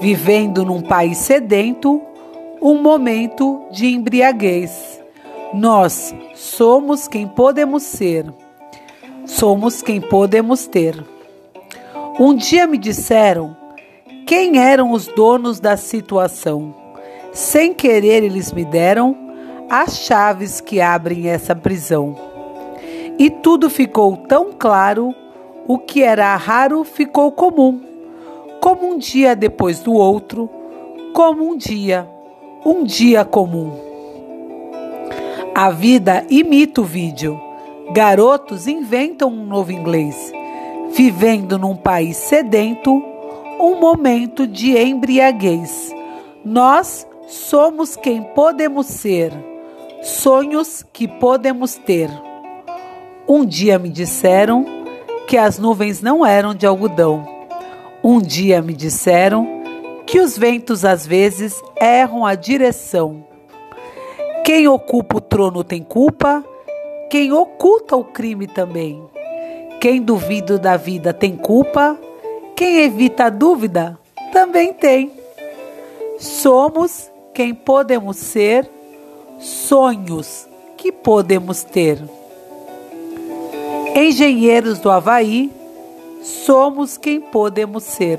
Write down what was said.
vivendo num país sedento, um momento de embriaguez. Nós somos quem podemos ser, somos quem podemos ter. Um dia me disseram quem eram os donos da situação. Sem querer, eles me deram as chaves que abrem essa prisão. E tudo ficou tão claro, o que era raro ficou comum como um dia depois do outro, como um dia, um dia comum. A vida imita o vídeo. Garotos inventam um novo inglês, vivendo num país sedento, um momento de embriaguez. Nós somos quem podemos ser, sonhos que podemos ter. Um dia me disseram que as nuvens não eram de algodão um dia me disseram que os ventos às vezes erram a direção. Quem ocupa o trono tem culpa, quem oculta o crime também. Quem duvida da vida tem culpa, quem evita a dúvida também tem. Somos quem podemos ser, sonhos que podemos ter. Engenheiros do Havaí somos quem podemos ser.